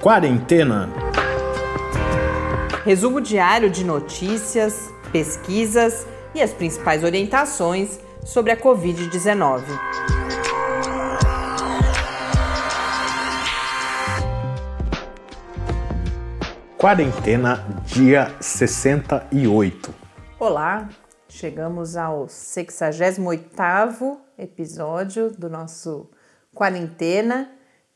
Quarentena. Resumo diário de notícias, pesquisas e as principais orientações sobre a Covid-19. Quarentena, dia 68. Olá, chegamos ao 68º episódio do nosso Quarentena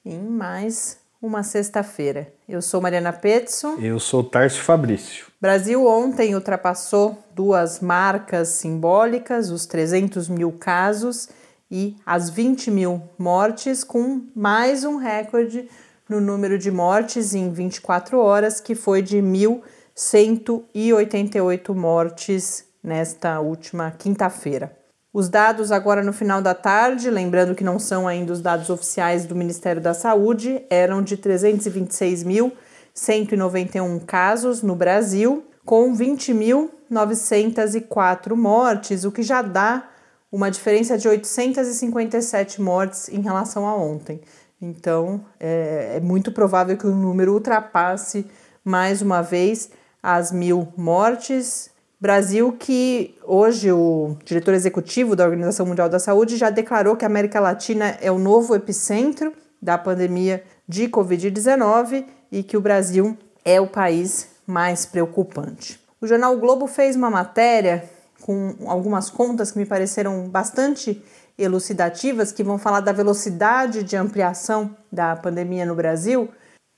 em mais uma sexta-feira. Eu sou Mariana Petson. Eu sou Tarso Fabrício. Brasil ontem ultrapassou duas marcas simbólicas, os 300 mil casos e as 20 mil mortes, com mais um recorde no número de mortes em 24 horas, que foi de 1.188 mortes nesta última quinta-feira. Os dados agora no final da tarde, lembrando que não são ainda os dados oficiais do Ministério da Saúde, eram de 326.191 casos no Brasil, com 20.904 mortes, o que já dá uma diferença de 857 mortes em relação a ontem. Então, é, é muito provável que o número ultrapasse mais uma vez as mil mortes Brasil que hoje o diretor executivo da Organização Mundial da Saúde já declarou que a América Latina é o novo epicentro da pandemia de Covid-19 e que o Brasil é o país mais preocupante. O jornal o Globo fez uma matéria com algumas contas que me pareceram bastante elucidativas, que vão falar da velocidade de ampliação da pandemia no Brasil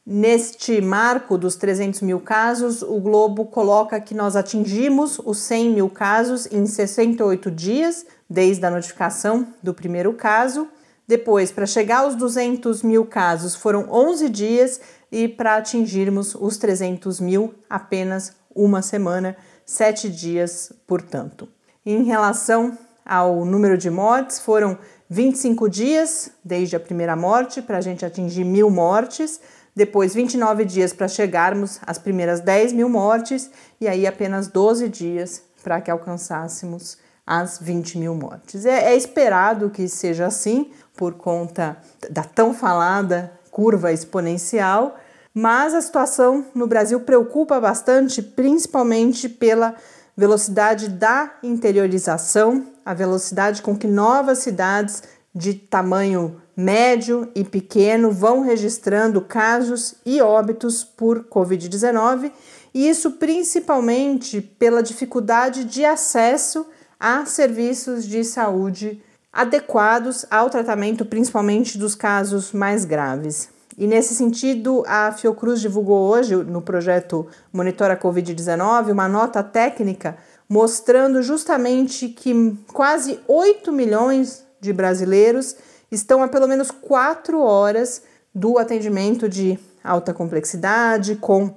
Neste marco dos 300 mil casos, o Globo coloca que nós atingimos os 100 mil casos em 68 dias, desde a notificação do primeiro caso. Depois, para chegar aos 200 mil casos, foram 11 dias e para atingirmos os 300 mil, apenas uma semana, sete dias, portanto. Em relação ao número de mortes, foram 25 dias desde a primeira morte para a gente atingir mil mortes depois 29 dias para chegarmos às primeiras 10 mil mortes e aí apenas 12 dias para que alcançássemos as 20 mil mortes. É, é, esperado que seja assim por conta da tão falada curva exponencial, mas a situação no Brasil preocupa bastante, principalmente pela velocidade da interiorização, a velocidade com que novas cidades de tamanho médio e pequeno vão registrando casos e óbitos por Covid-19, e isso principalmente pela dificuldade de acesso a serviços de saúde adequados ao tratamento, principalmente dos casos mais graves. E nesse sentido, a Fiocruz divulgou hoje, no projeto Monitora Covid-19, uma nota técnica mostrando justamente que quase 8 milhões de brasileiros estão a pelo menos quatro horas do atendimento de alta complexidade, com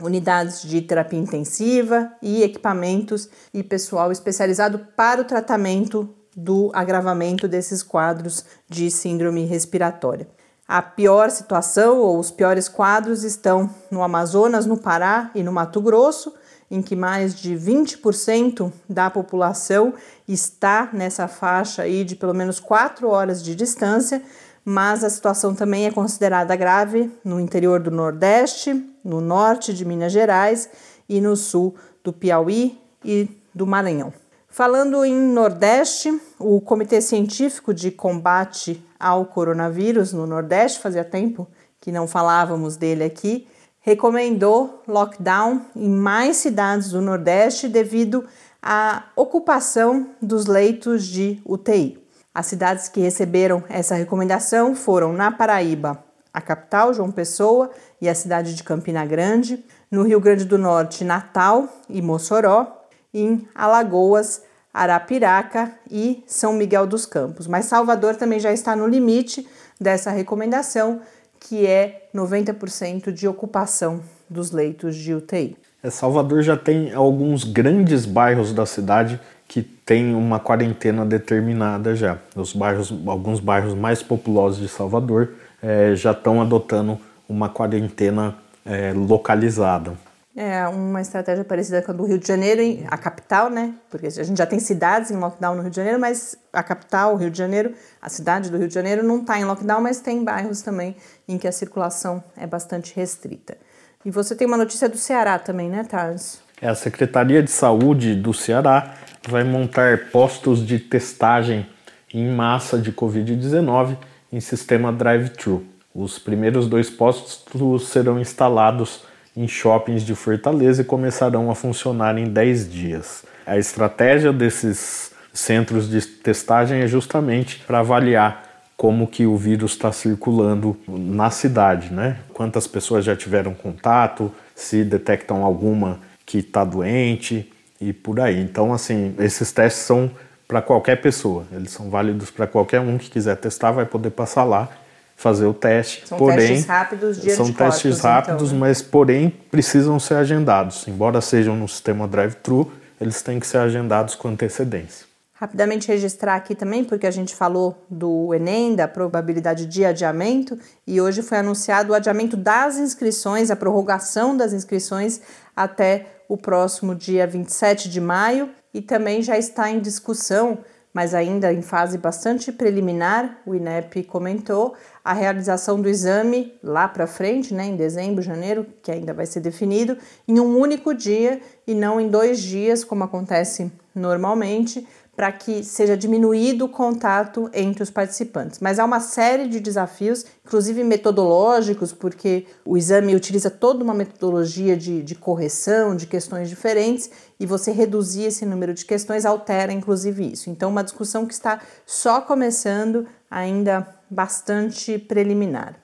unidades de terapia intensiva e equipamentos e pessoal especializado para o tratamento do agravamento desses quadros de síndrome respiratória. A pior situação ou os piores quadros estão no Amazonas, no Pará e no Mato Grosso, em que mais de 20% da população está nessa faixa aí de pelo menos 4 horas de distância, mas a situação também é considerada grave no interior do Nordeste, no norte de Minas Gerais e no sul do Piauí e do Maranhão. Falando em Nordeste, o Comitê Científico de Combate ao Coronavírus no Nordeste, fazia tempo que não falávamos dele aqui, recomendou lockdown em mais cidades do Nordeste devido à ocupação dos leitos de UTI. As cidades que receberam essa recomendação foram na Paraíba, a capital, João Pessoa, e a cidade de Campina Grande, no Rio Grande do Norte, Natal e Mossoró, em Alagoas, Arapiraca e São Miguel dos Campos. Mas Salvador também já está no limite dessa recomendação, que é 90% de ocupação dos leitos de UTI. É, Salvador já tem alguns grandes bairros da cidade que tem uma quarentena determinada já. Os bairros, alguns bairros mais populosos de Salvador é, já estão adotando uma quarentena é, localizada. É uma estratégia parecida com a do Rio de Janeiro, a capital, né? Porque a gente já tem cidades em lockdown no Rio de Janeiro, mas a capital, o Rio de Janeiro, a cidade do Rio de Janeiro não está em lockdown, mas tem bairros também em que a circulação é bastante restrita. E você tem uma notícia do Ceará também, né, Tarso? É, a Secretaria de Saúde do Ceará vai montar postos de testagem em massa de Covid-19 em sistema drive-thru. Os primeiros dois postos serão instalados em shoppings de Fortaleza e começarão a funcionar em 10 dias. A estratégia desses centros de testagem é justamente para avaliar como que o vírus está circulando na cidade, né? Quantas pessoas já tiveram contato, se detectam alguma que está doente e por aí. Então, assim, esses testes são para qualquer pessoa, eles são válidos para qualquer um que quiser testar, vai poder passar lá fazer o teste. São porém, testes rápidos São testes rápidos, então, né? mas porém precisam ser agendados. Embora sejam no sistema drive-thru, eles têm que ser agendados com antecedência. Rapidamente registrar aqui também, porque a gente falou do Enem, da probabilidade de adiamento, e hoje foi anunciado o adiamento das inscrições, a prorrogação das inscrições até o próximo dia 27 de maio, e também já está em discussão mas ainda em fase bastante preliminar, o INEP comentou a realização do exame lá para frente, né, em dezembro, janeiro, que ainda vai ser definido, em um único dia e não em dois dias, como acontece normalmente, para que seja diminuído o contato entre os participantes. Mas há uma série de desafios, inclusive metodológicos, porque o exame utiliza toda uma metodologia de, de correção de questões diferentes e você reduzir esse número de questões altera, inclusive, isso. Então, uma discussão que está só começando, ainda bastante preliminar.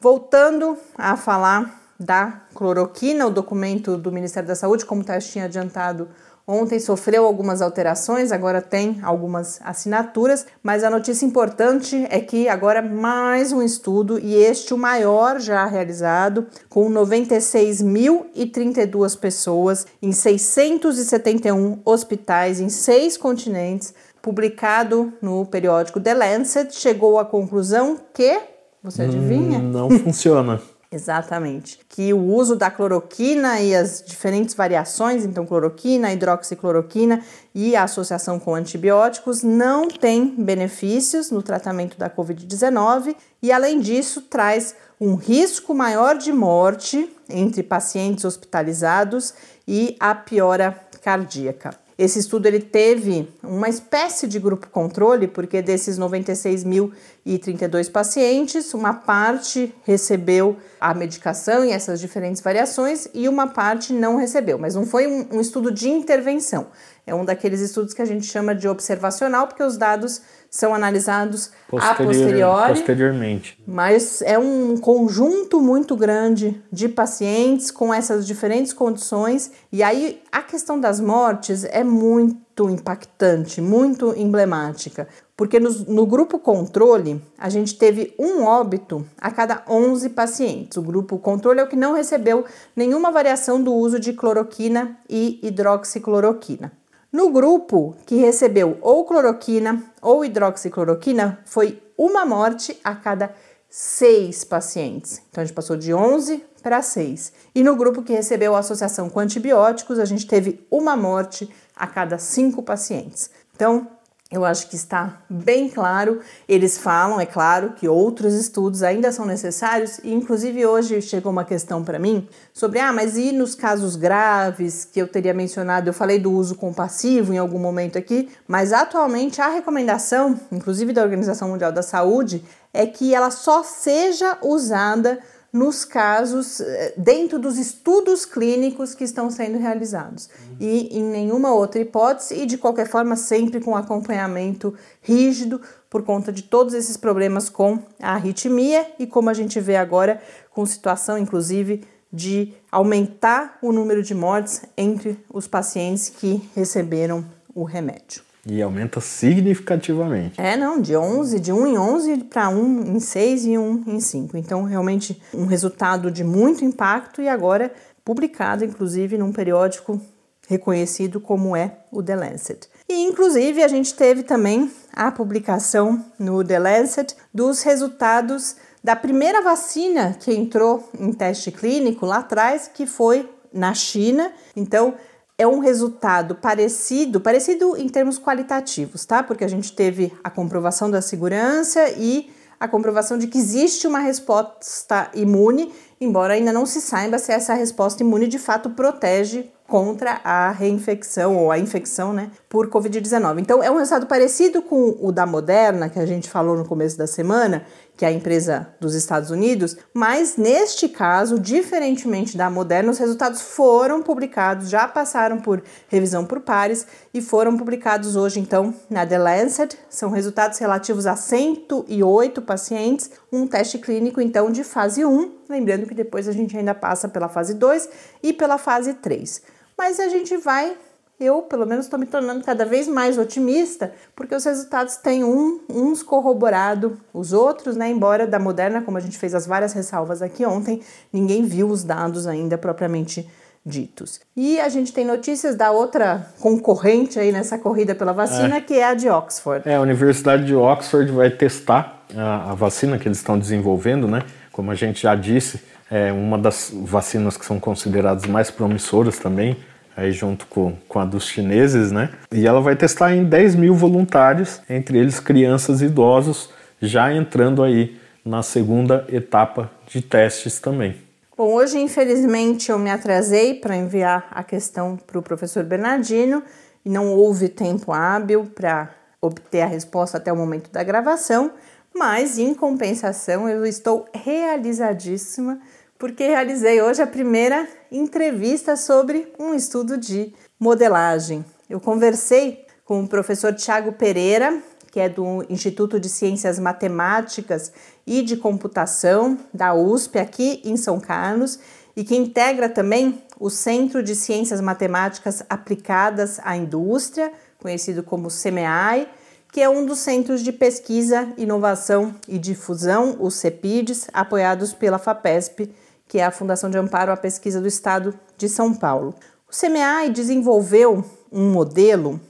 Voltando a falar da cloroquina, o documento do Ministério da Saúde, como o tinha adiantado Ontem sofreu algumas alterações, agora tem algumas assinaturas, mas a notícia importante é que agora mais um estudo, e este o maior já realizado, com 96.032 pessoas em 671 hospitais em seis continentes, publicado no periódico The Lancet, chegou à conclusão que. Você adivinha? Hum, não funciona. Exatamente. Que o uso da cloroquina e as diferentes variações, então cloroquina, hidroxicloroquina e a associação com antibióticos não tem benefícios no tratamento da COVID-19 e além disso traz um risco maior de morte entre pacientes hospitalizados e a piora cardíaca. Esse estudo ele teve uma espécie de grupo controle, porque desses 96.032 pacientes, uma parte recebeu a medicação e essas diferentes variações e uma parte não recebeu, mas não foi um, um estudo de intervenção. É um daqueles estudos que a gente chama de observacional, porque os dados são analisados Posterior, a posteriori, posteriormente. Mas é um conjunto muito grande de pacientes com essas diferentes condições. E aí a questão das mortes é muito impactante, muito emblemática. Porque no, no grupo controle, a gente teve um óbito a cada 11 pacientes. O grupo controle é o que não recebeu nenhuma variação do uso de cloroquina e hidroxicloroquina. No grupo que recebeu ou cloroquina ou hidroxicloroquina, foi uma morte a cada seis pacientes. Então a gente passou de 11 para 6. E no grupo que recebeu a associação com antibióticos, a gente teve uma morte a cada cinco pacientes. Então, eu acho que está bem claro. Eles falam, é claro, que outros estudos ainda são necessários, e inclusive hoje chegou uma questão para mim sobre: ah, mas e nos casos graves que eu teria mencionado? Eu falei do uso compassivo em algum momento aqui, mas atualmente a recomendação, inclusive da Organização Mundial da Saúde, é que ela só seja usada nos casos, eh, dentro dos estudos clínicos que estão sendo realizados. E em nenhuma outra hipótese, e de qualquer forma, sempre com acompanhamento rígido, por conta de todos esses problemas com a arritmia e como a gente vê agora, com situação, inclusive, de aumentar o número de mortes entre os pacientes que receberam o remédio. E aumenta significativamente. É, não, de 11, de 1 em 11 para 1 em 6 e 1 em 5. Então, realmente, um resultado de muito impacto e agora publicado, inclusive, num periódico reconhecido como é o The Lancet. E, inclusive, a gente teve também a publicação no The Lancet dos resultados da primeira vacina que entrou em teste clínico lá atrás, que foi na China. Então, é um resultado parecido, parecido em termos qualitativos, tá? Porque a gente teve a comprovação da segurança e a comprovação de que existe uma resposta imune, embora ainda não se saiba se essa resposta imune de fato protege contra a reinfecção ou a infecção né, por Covid-19. Então, é um resultado parecido com o da Moderna, que a gente falou no começo da semana, que é a empresa dos Estados Unidos, mas neste caso, diferentemente da Moderna, os resultados foram publicados, já passaram por revisão por pares e foram publicados hoje, então, na The Lancet. São resultados relativos a 108 pacientes, um teste clínico, então, de fase 1, lembrando que depois a gente ainda passa pela fase 2 e pela fase 3 mas a gente vai eu, pelo menos, estou me tornando cada vez mais otimista, porque os resultados têm um, uns corroborado os outros, né? Embora da Moderna, como a gente fez as várias ressalvas aqui ontem, ninguém viu os dados ainda propriamente ditos. E a gente tem notícias da outra concorrente aí nessa corrida pela vacina, é. que é a de Oxford. É, a Universidade de Oxford vai testar a, a vacina que eles estão desenvolvendo, né? Como a gente já disse, é uma das vacinas que são consideradas mais promissoras também, aí junto com, com a dos chineses, né? E ela vai testar em 10 mil voluntários, entre eles crianças e idosos, já entrando aí na segunda etapa de testes também. Bom, hoje infelizmente eu me atrasei para enviar a questão para o professor Bernardino e não houve tempo hábil para obter a resposta até o momento da gravação, mas em compensação eu estou realizadíssima porque realizei hoje a primeira entrevista sobre um estudo de modelagem. Eu conversei com o professor Tiago Pereira, que é do Instituto de Ciências Matemáticas e de Computação da USP, aqui em São Carlos, e que integra também o Centro de Ciências Matemáticas Aplicadas à Indústria, conhecido como CMEAI, que é um dos centros de pesquisa, inovação e difusão, os CEPIDs, apoiados pela FAPESP que é a Fundação de Amparo à Pesquisa do Estado de São Paulo. O CMEAI desenvolveu um modelo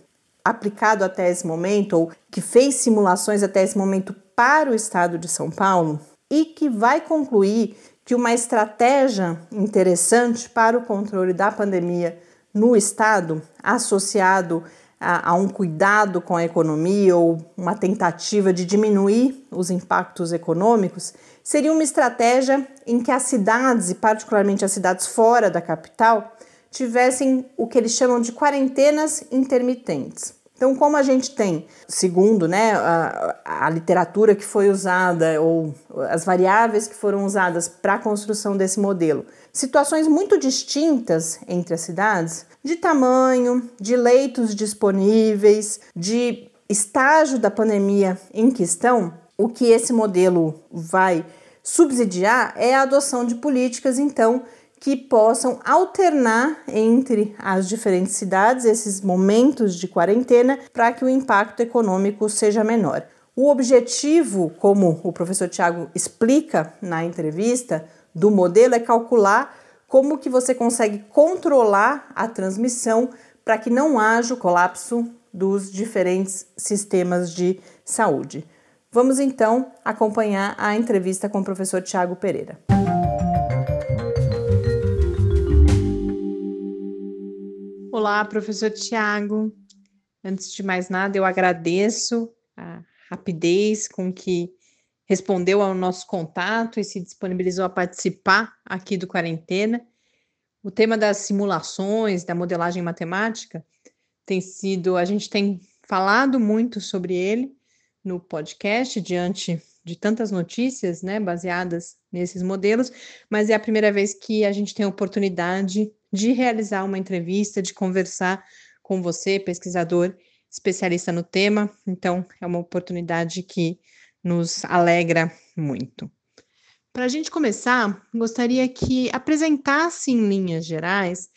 aplicado até esse momento, ou que fez simulações até esse momento para o Estado de São Paulo, e que vai concluir que uma estratégia interessante para o controle da pandemia no Estado, associado a, a, um cuidado com a economia ou uma tentativa de diminuir os impactos econômicos, seria uma estratégia em que as cidades, e particularmente as cidades fora da capital, tivessem o que eles chamam de quarentenas intermitentes. Então, como a gente tem, segundo né, a, a literatura que foi usada ou as variáveis que foram usadas para a construção desse modelo, situações muito distintas entre as cidades, de tamanho, de leitos disponíveis, de estágio da pandemia em questão, o que esse modelo vai subsidiar é a adoção de políticas, então, que possam alternar entre as diferentes cidades esses momentos de quarentena para que o impacto econômico seja menor. O objetivo, como o professor Tiago explica na entrevista, do modelo é calcular como que você consegue controlar a transmissão para que não haja o colapso dos diferentes sistemas de saúde. Vamos então acompanhar a entrevista com o professor Tiago Pereira. Olá, professor Tiago. Antes de mais nada, eu agradeço a rapidez com que respondeu ao nosso contato e se disponibilizou a participar aqui do Quarentena. O tema das simulações, da modelagem matemática, tem sido, a gente tem falado muito sobre ele no podcast diante de tantas notícias, né, baseadas nesses modelos, mas é a primeira vez que a gente tem a oportunidade de realizar uma entrevista, de conversar com você, pesquisador especialista no tema. Então, é uma oportunidade que nos alegra muito. Para a gente começar, gostaria que apresentasse em linhas gerais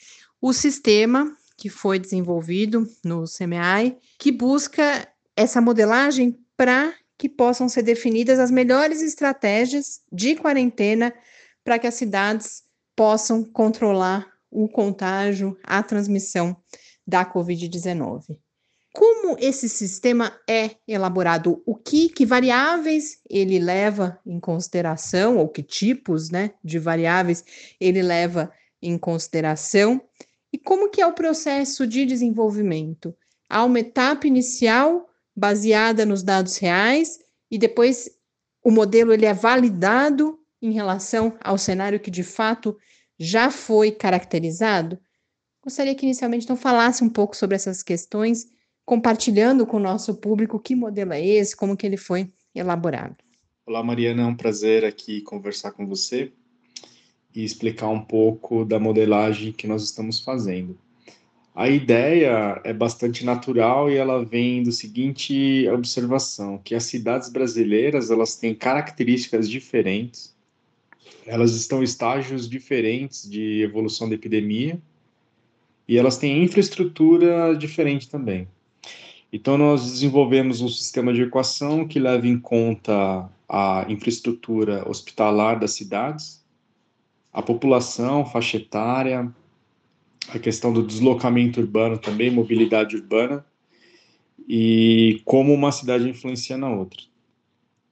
o sistema que foi desenvolvido no CMI, que busca essa modelagem para que possam ser definidas as melhores estratégias de quarentena para que as cidades possam controlar o contágio, a transmissão da Covid-19. Como esse sistema é elaborado? O que, que variáveis ele leva em consideração, ou que tipos né, de variáveis ele leva em consideração? E como que é o processo de desenvolvimento? Há uma etapa inicial baseada nos dados reais e depois o modelo ele é validado em relação ao cenário que de fato já foi caracterizado? Gostaria que inicialmente então falasse um pouco sobre essas questões, compartilhando com o nosso público que modelo é esse, como que ele foi elaborado. Olá, Mariana, é um prazer aqui conversar com você e explicar um pouco da modelagem que nós estamos fazendo. A ideia é bastante natural e ela vem do seguinte observação, que as cidades brasileiras, elas têm características diferentes, elas estão em estágios diferentes de evolução da epidemia e elas têm infraestrutura diferente também. Então, nós desenvolvemos um sistema de equação que leva em conta a infraestrutura hospitalar das cidades, a população, faixa etária, a questão do deslocamento urbano também, mobilidade urbana, e como uma cidade influencia na outra.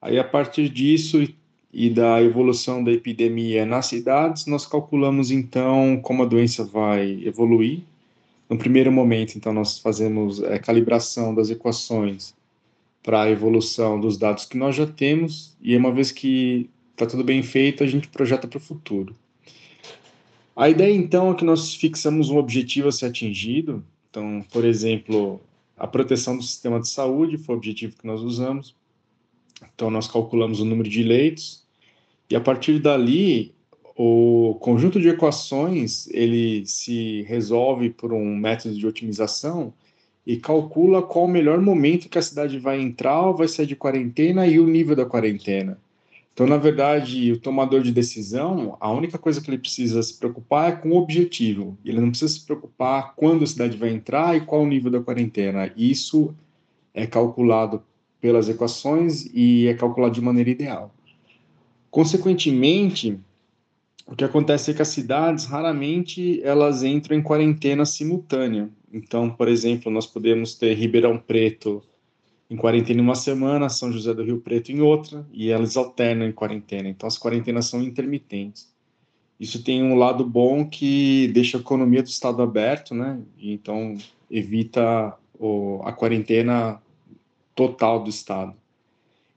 Aí, a partir disso e da evolução da epidemia nas cidades, nós calculamos então como a doença vai evoluir. No primeiro momento, então, nós fazemos é, calibração das equações para a evolução dos dados que nós já temos, e uma vez que está tudo bem feito, a gente projeta para o futuro. A ideia, então, é que nós fixamos um objetivo a ser atingido. Então, por exemplo, a proteção do sistema de saúde foi o objetivo que nós usamos. Então, nós calculamos o número de leitos e, a partir dali, o conjunto de equações ele se resolve por um método de otimização e calcula qual o melhor momento que a cidade vai entrar ou vai sair de quarentena e o nível da quarentena. Então, na verdade, o tomador de decisão, a única coisa que ele precisa se preocupar é com o objetivo. Ele não precisa se preocupar quando a cidade vai entrar e qual o nível da quarentena. Isso é calculado pelas equações e é calculado de maneira ideal. Consequentemente, o que acontece é que as cidades raramente elas entram em quarentena simultânea. Então, por exemplo, nós podemos ter Ribeirão Preto em quarentena em uma semana, São José do Rio Preto em outra, e elas alternam em quarentena. Então, as quarentenas são intermitentes. Isso tem um lado bom que deixa a economia do estado aberto, né? Então, evita o, a quarentena total do estado.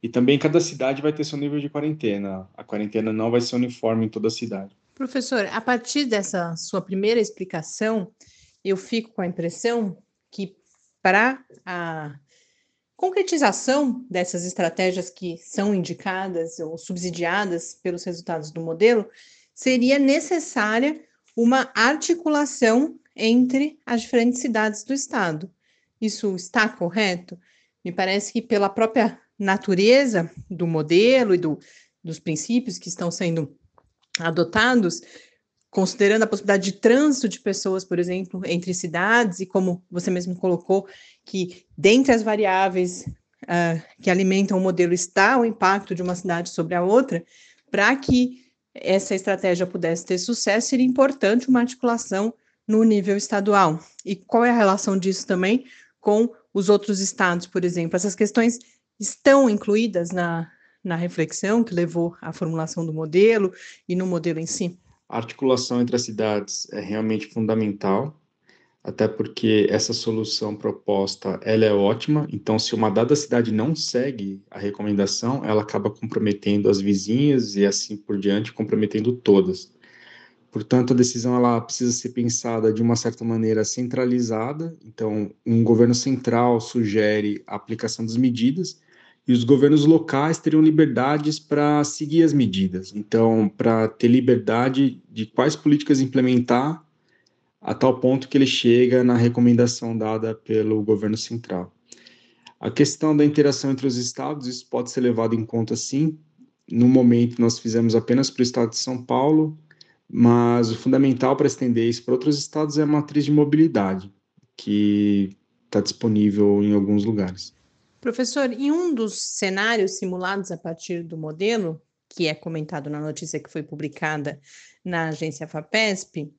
E também cada cidade vai ter seu nível de quarentena. A quarentena não vai ser uniforme em toda a cidade. Professor, a partir dessa sua primeira explicação, eu fico com a impressão que para a concretização dessas estratégias que são indicadas ou subsidiadas pelos resultados do modelo, seria necessária uma articulação entre as diferentes cidades do estado. Isso está correto? Me parece que pela própria natureza do modelo e do, dos princípios que estão sendo adotados, considerando a possibilidade de trânsito de pessoas, por exemplo, entre cidades, e como você mesmo colocou, que dentre as variáveis uh, que alimentam o modelo está o impacto de uma cidade sobre a outra, para que essa estratégia pudesse ter sucesso, seria importante uma articulação no nível estadual. E qual é a relação disso também com os outros estados, por exemplo? Essas questões estão incluídas na, na reflexão que levou à formulação do modelo e no modelo em si? A articulação entre as cidades é realmente fundamental, até porque essa solução proposta ela é ótima. Então, se uma dada cidade não segue a recomendação, ela acaba comprometendo as vizinhas e assim por diante, comprometendo todas. Portanto, a decisão ela precisa ser pensada de uma certa maneira centralizada. Então, um governo central sugere a aplicação das medidas e os governos locais teriam liberdades para seguir as medidas. Então, para ter liberdade de quais políticas implementar, a tal ponto que ele chega na recomendação dada pelo governo central. A questão da interação entre os estados, isso pode ser levado em conta sim. No momento, nós fizemos apenas para o estado de São Paulo, mas o fundamental para estender isso para outros estados é a matriz de mobilidade, que está disponível em alguns lugares. Professor, em um dos cenários simulados a partir do modelo, que é comentado na notícia que foi publicada na agência FAPESP,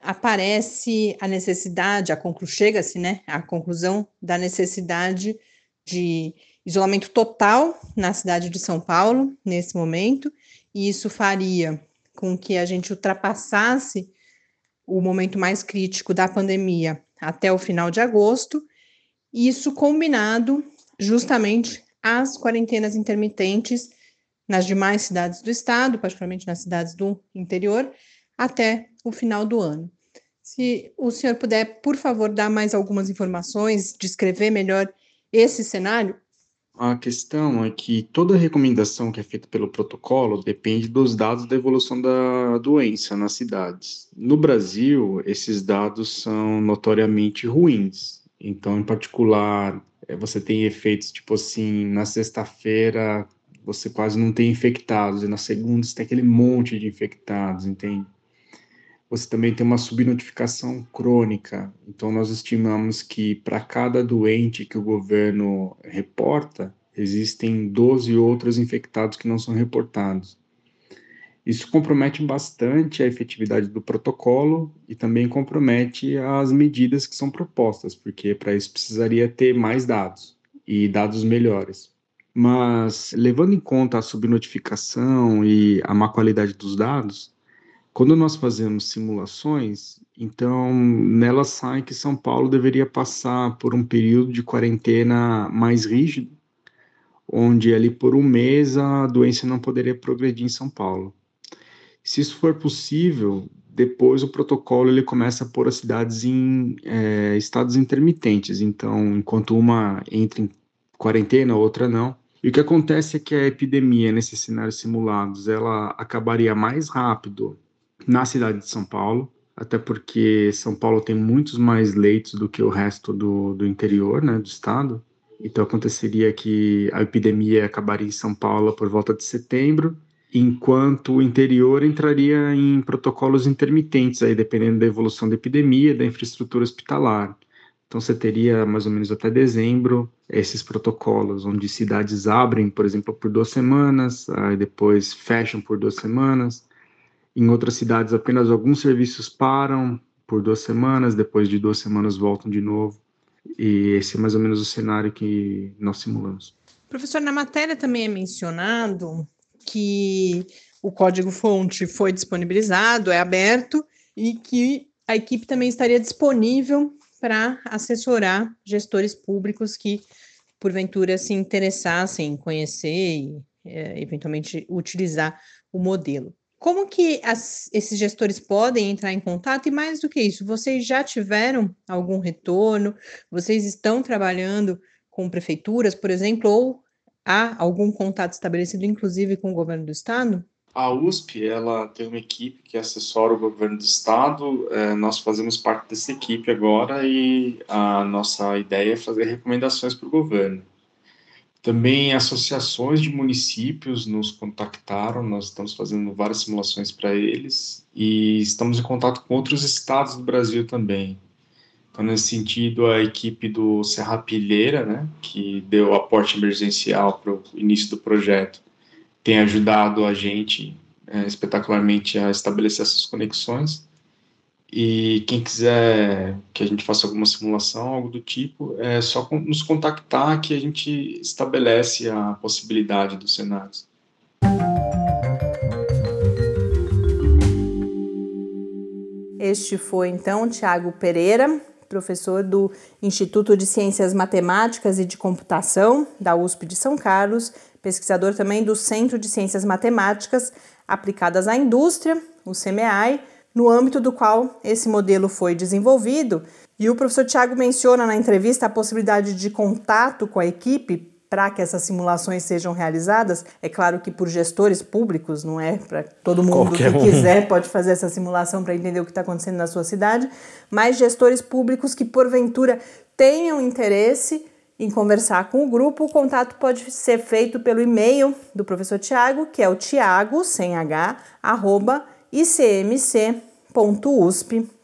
aparece a necessidade, a chega-se, né, à conclusão da necessidade de isolamento total na cidade de São Paulo nesse momento, e isso faria com que a gente ultrapassasse o momento mais crítico da pandemia até o final de agosto, isso combinado justamente às quarentenas intermitentes nas demais cidades do estado, particularmente nas cidades do interior, até o final do ano. Se o senhor puder, por favor, dar mais algumas informações, descrever melhor esse cenário? A questão é que toda recomendação que é feita pelo protocolo depende dos dados da evolução da doença nas cidades. No Brasil, esses dados são notoriamente ruins. Então, em particular, é, você tem efeitos tipo assim, na sexta-feira você quase não tem infectados, e na segunda você tem aquele monte de infectados, entende? Você também tem uma subnotificação crônica. Então, nós estimamos que para cada doente que o governo reporta, existem 12 outros infectados que não são reportados. Isso compromete bastante a efetividade do protocolo e também compromete as medidas que são propostas, porque para isso precisaria ter mais dados e dados melhores. Mas, levando em conta a subnotificação e a má qualidade dos dados, quando nós fazemos simulações, então nelas sai que São Paulo deveria passar por um período de quarentena mais rígido, onde ali por um mês a doença não poderia progredir em São Paulo. Se isso for possível, depois o protocolo ele começa a pôr as cidades em é, estados intermitentes. Então, enquanto uma entra em quarentena, outra não. E o que acontece é que a epidemia nesses cenários simulados, ela acabaria mais rápido na cidade de São Paulo, até porque São Paulo tem muitos mais leitos do que o resto do, do interior, né, do estado. Então aconteceria que a epidemia acabaria em São Paulo por volta de setembro, enquanto o interior entraria em protocolos intermitentes, aí dependendo da evolução da epidemia, da infraestrutura hospitalar. Então você teria mais ou menos até dezembro esses protocolos, onde cidades abrem, por exemplo, por duas semanas, aí depois fecham por duas semanas. Em outras cidades apenas alguns serviços param por duas semanas, depois de duas semanas voltam de novo. E esse é mais ou menos o cenário que nós simulamos. Professor, na matéria também é mencionado que o código-fonte foi disponibilizado, é aberto, e que a equipe também estaria disponível para assessorar gestores públicos que, porventura, se interessassem em conhecer e, é, eventualmente, utilizar o modelo. Como que as, esses gestores podem entrar em contato? E mais do que isso, vocês já tiveram algum retorno? Vocês estão trabalhando com prefeituras, por exemplo, ou há algum contato estabelecido, inclusive, com o governo do estado? A USP ela tem uma equipe que assessora o governo do estado. É, nós fazemos parte dessa equipe agora e a nossa ideia é fazer recomendações para o governo. Também associações de municípios nos contactaram, nós estamos fazendo várias simulações para eles e estamos em contato com outros estados do Brasil também. Então, nesse sentido, a equipe do Serra Pilheira, né, que deu aporte emergencial para o início do projeto, tem ajudado a gente é, espetacularmente a estabelecer essas conexões. E quem quiser que a gente faça alguma simulação, algo do tipo, é só nos contactar que a gente estabelece a possibilidade dos cenários. Este foi então Tiago Pereira, professor do Instituto de Ciências Matemáticas e de Computação da USP de São Carlos pesquisador também do Centro de Ciências Matemáticas Aplicadas à Indústria, o CMEAI, no âmbito do qual esse modelo foi desenvolvido. E o professor Tiago menciona na entrevista a possibilidade de contato com a equipe para que essas simulações sejam realizadas. É claro que por gestores públicos, não é para todo mundo Qualquer que um. quiser pode fazer essa simulação para entender o que está acontecendo na sua cidade, mas gestores públicos que porventura tenham interesse em conversar com o grupo, o contato pode ser feito pelo e-mail do professor Tiago, que é o tiago, sem h, arroba icmc.usp.br.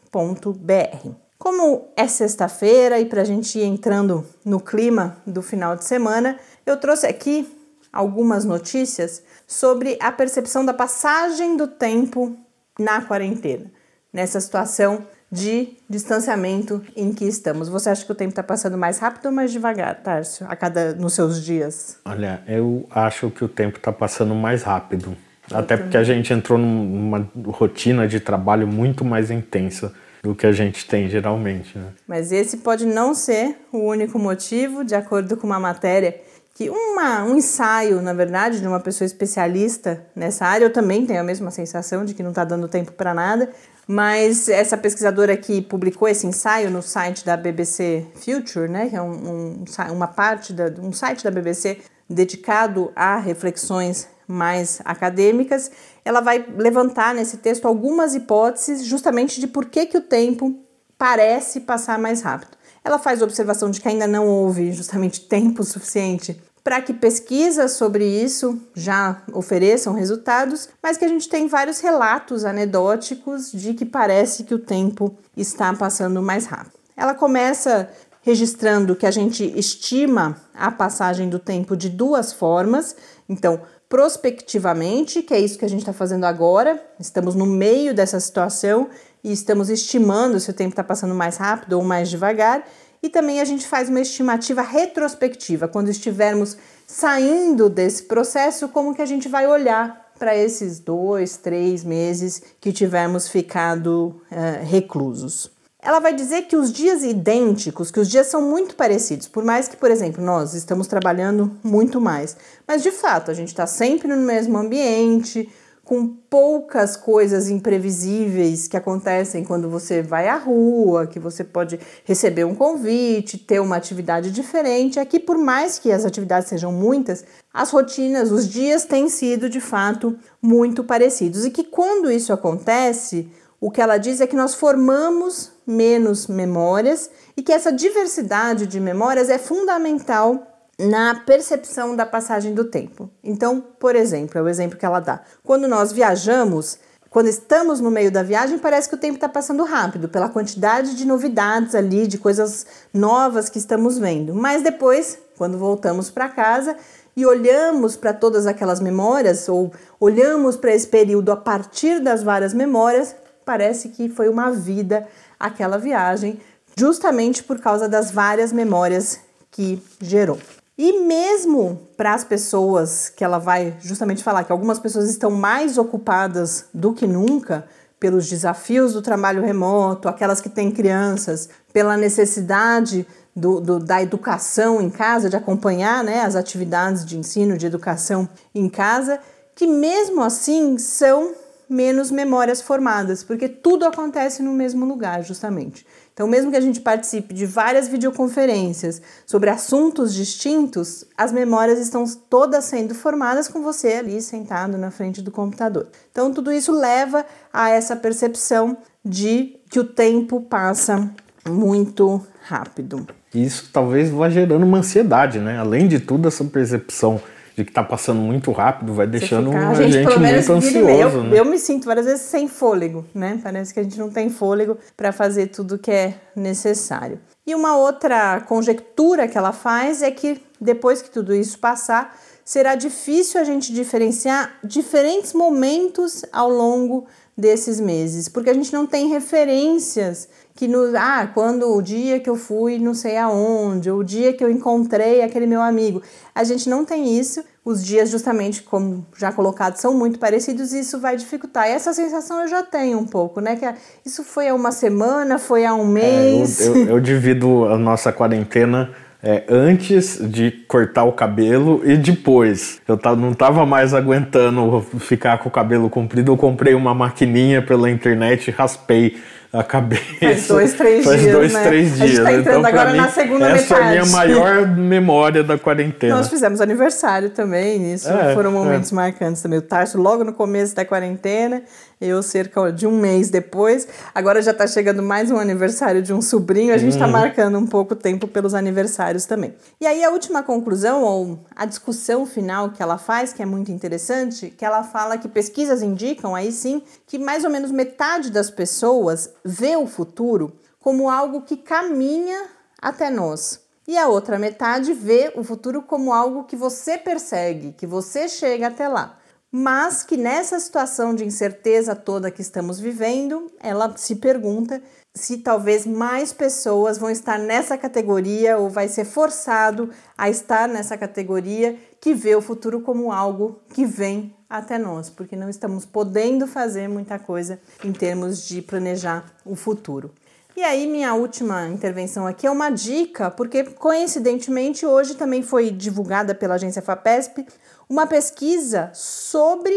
Como é sexta-feira e para a gente ir entrando no clima do final de semana, eu trouxe aqui algumas notícias sobre a percepção da passagem do tempo na quarentena, nessa situação de distanciamento em que estamos. Você acha que o tempo está passando mais rápido ou mais devagar, Tárcio, a cada nos seus dias? Olha, eu acho que o tempo está passando mais rápido. Até porque a gente entrou numa rotina de trabalho muito mais intensa do que a gente tem geralmente. Né? Mas esse pode não ser o único motivo, de acordo com uma matéria que uma, um ensaio, na verdade, de uma pessoa especialista nessa área, eu também tenho a mesma sensação de que não está dando tempo para nada, mas essa pesquisadora que publicou esse ensaio no site da BBC Future, né, que é um, um uma parte da, um site da BBC dedicado a reflexões mais acadêmicas, ela vai levantar nesse texto algumas hipóteses justamente de por que, que o tempo parece passar mais rápido. Ela faz observação de que ainda não houve justamente tempo suficiente para que pesquisas sobre isso já ofereçam resultados, mas que a gente tem vários relatos anedóticos de que parece que o tempo está passando mais rápido. Ela começa registrando que a gente estima a passagem do tempo de duas formas. Então, prospectivamente, que é isso que a gente está fazendo agora, estamos no meio dessa situação e estamos estimando se o tempo está passando mais rápido ou mais devagar. E também a gente faz uma estimativa retrospectiva, quando estivermos saindo desse processo, como que a gente vai olhar para esses dois, três meses que tivermos ficado uh, reclusos ela vai dizer que os dias idênticos, que os dias são muito parecidos, por mais que, por exemplo, nós estamos trabalhando muito mais. Mas de fato, a gente está sempre no mesmo ambiente, com poucas coisas imprevisíveis que acontecem quando você vai à rua, que você pode receber um convite, ter uma atividade diferente. Aqui, por mais que as atividades sejam muitas, as rotinas, os dias têm sido de fato muito parecidos. E que quando isso acontece, o que ela diz é que nós formamos menos memórias e que essa diversidade de memórias é fundamental na percepção da passagem do tempo. Então, por exemplo, é o exemplo que ela dá. Quando nós viajamos, quando estamos no meio da viagem, parece que o tempo está passando rápido, pela quantidade de novidades ali, de coisas novas que estamos vendo. Mas depois, quando voltamos para casa e olhamos para todas aquelas memórias, ou olhamos para esse período a partir das várias memórias, parece que foi uma vida aquela viagem, justamente por causa das várias memórias que gerou. E mesmo para as pessoas que ela vai justamente falar que algumas pessoas estão mais ocupadas do que nunca pelos desafios do trabalho remoto, aquelas que têm crianças, pela necessidade do, do, da educação em casa, de acompanhar né, as atividades de ensino, de educação em casa, que mesmo assim são menos memórias formadas, porque tudo acontece no mesmo lugar, justamente. Então, mesmo que a gente participe de várias videoconferências sobre assuntos distintos, as memórias estão todas sendo formadas com você ali sentado na frente do computador. Então, tudo isso leva a essa percepção de que o tempo passa muito rápido. Isso talvez vá gerando uma ansiedade, né? Além de tudo, essa percepção de que tá passando muito rápido, vai deixando ficar, a gente, gente muito ansioso. Eu, né? eu me sinto várias vezes sem fôlego, né? Parece que a gente não tem fôlego para fazer tudo que é necessário. E uma outra conjectura que ela faz é que depois que tudo isso passar, será difícil a gente diferenciar diferentes momentos ao longo desses meses, porque a gente não tem referências que no ah, quando o dia que eu fui não sei aonde, ou o dia que eu encontrei aquele meu amigo. A gente não tem isso. Os dias, justamente como já colocado, são muito parecidos e isso vai dificultar. E essa sensação eu já tenho um pouco, né? Que isso foi há uma semana, foi há um mês. É, eu, eu, eu divido a nossa quarentena é, antes de cortar o cabelo e depois. Eu não tava mais aguentando ficar com o cabelo comprido, eu comprei uma maquininha pela internet, raspei a cabeça. Faz dois, três faz dias. dois, né? três dias. A gente tá entrando então, agora mim, na segunda essa metade. Essa é a minha maior memória da quarentena. Nós fizemos aniversário também, isso é, foram momentos é. marcantes também. O Tarso logo no começo da quarentena, eu cerca de um mês depois. Agora já tá chegando mais um aniversário de um sobrinho, a gente tá uhum. marcando um pouco tempo pelos aniversários também. E aí a última conclusão, ou a discussão final que ela faz, que é muito interessante, que ela fala que pesquisas indicam, aí sim, que mais ou menos metade das pessoas vê o futuro como algo que caminha até nós. E a outra metade vê o futuro como algo que você persegue, que você chega até lá. Mas que nessa situação de incerteza toda que estamos vivendo, ela se pergunta se talvez mais pessoas vão estar nessa categoria ou vai ser forçado a estar nessa categoria que vê o futuro como algo que vem até nós, porque não estamos podendo fazer muita coisa em termos de planejar o futuro. E aí, minha última intervenção aqui é uma dica, porque coincidentemente hoje também foi divulgada pela agência FAPESP uma pesquisa sobre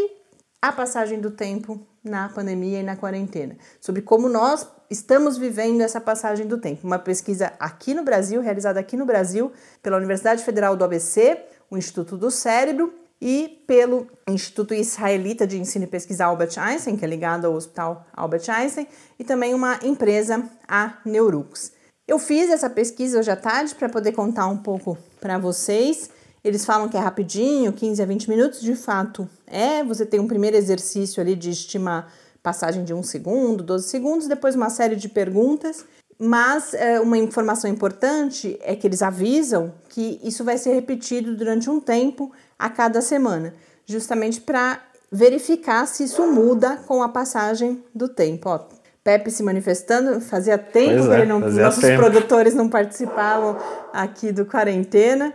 a passagem do tempo na pandemia e na quarentena, sobre como nós estamos vivendo essa passagem do tempo. Uma pesquisa aqui no Brasil, realizada aqui no Brasil pela Universidade Federal do ABC, o Instituto do Cérebro e pelo Instituto Israelita de Ensino e Pesquisa Albert Einstein, que é ligado ao Hospital Albert Einstein, e também uma empresa, a Neurux. Eu fiz essa pesquisa hoje à tarde para poder contar um pouco para vocês. Eles falam que é rapidinho, 15 a 20 minutos, de fato é. Você tem um primeiro exercício ali de estimar passagem de um segundo, 12 segundos, depois uma série de perguntas. Mas é, uma informação importante é que eles avisam que isso vai ser repetido durante um tempo a cada semana, justamente para verificar se isso muda com a passagem do tempo. Ó, Pepe se manifestando, fazia tempo pois que é, não, nossos tempo. produtores não participavam aqui do quarentena.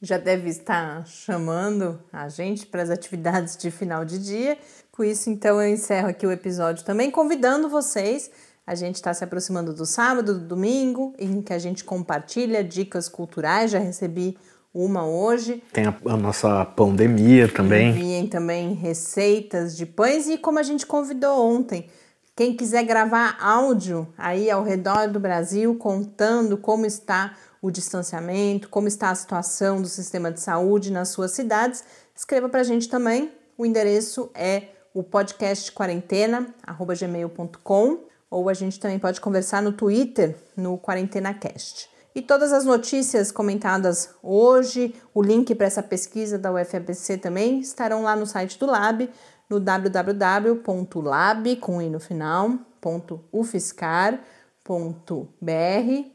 Já deve estar chamando a gente para as atividades de final de dia. Com isso, então, eu encerro aqui o episódio também, convidando vocês. A gente está se aproximando do sábado, do domingo, em que a gente compartilha dicas culturais. Já recebi uma hoje. Tem a, a nossa pandemia também. Enviem também receitas de pães e como a gente convidou ontem. Quem quiser gravar áudio aí ao redor do Brasil contando como está o distanciamento, como está a situação do sistema de saúde nas suas cidades, escreva para a gente também. O endereço é o podcast quarentena@gmail.com ou a gente também pode conversar no Twitter no QuarentenaCast. E todas as notícias comentadas hoje, o link para essa pesquisa da UFABC também estarão lá no site do Lab, no www.lab com i no final, .ufscar.br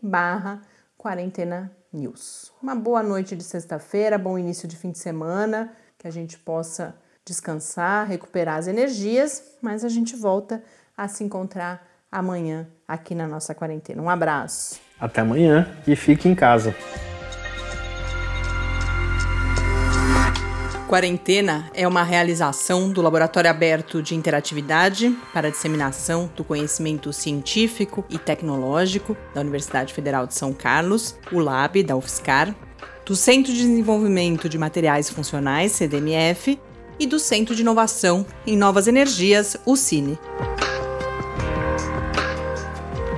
barra quarentena news. Uma boa noite de sexta-feira, bom início de fim de semana, que a gente possa descansar, recuperar as energias, mas a gente volta a se encontrar amanhã aqui na nossa quarentena. Um abraço. Até amanhã e fique em casa. Quarentena é uma realização do Laboratório Aberto de Interatividade para a Disseminação do Conhecimento Científico e Tecnológico da Universidade Federal de São Carlos, o LAB da UFSCar, do Centro de Desenvolvimento de Materiais Funcionais, CDMF, e do Centro de Inovação em Novas Energias, o CINE.